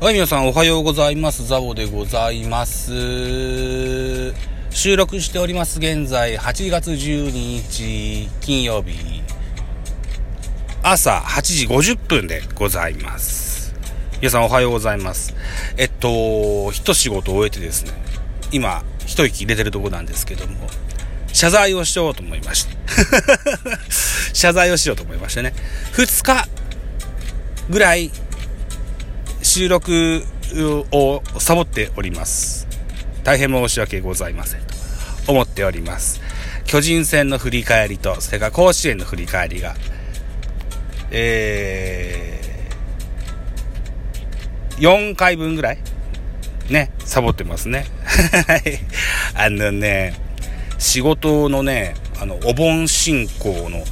はい、皆さんおはようございます。ザボでございます。収録しております。現在、8月12日、金曜日、朝8時50分でございます。皆さんおはようございます。えっと、一仕事終えてですね、今、一息入れてるとこなんですけども、謝罪をしようと思いまして。謝罪をしようと思いましてね。2日ぐらい収録をサボっております。大変申し訳ございませんと思っております。巨人戦の振り返りと、それから甲子園の振り返りが、えー、4回分ぐらいね、サボってますね。あのね、仕事のね、あの、お盆進行の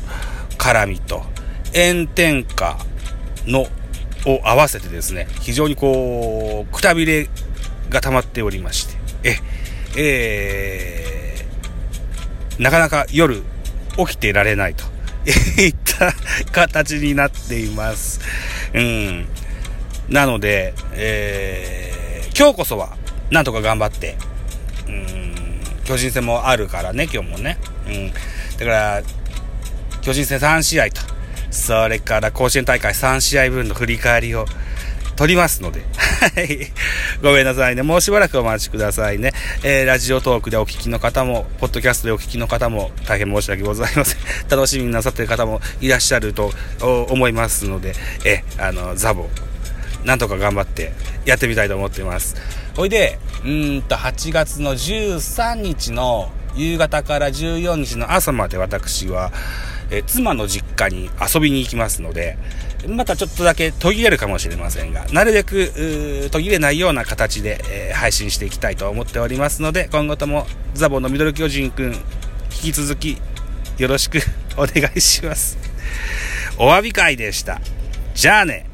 絡みと、炎天下のを合わせてですね、非常にこう、くたびれが溜まっておりまして、え、えー、なかなか夜起きてられないと いった形になっています。うん。なので、えー、今日こそは、なんとか頑張って、うん、巨人戦もあるからね、今日もね。うん。だから、巨人戦3試合と、それから甲子園大会3試合分の振り返りを取りますので、はい。ごめんなさいね。もうしばらくお待ちくださいね。えー、ラジオトークでお聞きの方も、ポッドキャストでお聞きの方も、大変申し訳ございません。楽しみになさっている方もいらっしゃると思いますので、え、あの、ザボ、なんとか頑張ってやってみたいと思っています。ほいで、うんと、8月の13日の夕方から14日の朝まで私は、え妻の実家に遊びに行きますので、またちょっとだけ途切れるかもしれませんが、なるべく途切れないような形で、え、配信していきたいと思っておりますので、今後ともザボのミドル巨人くん、引き続きよろしく お願いします。お詫び会でした。じゃあね。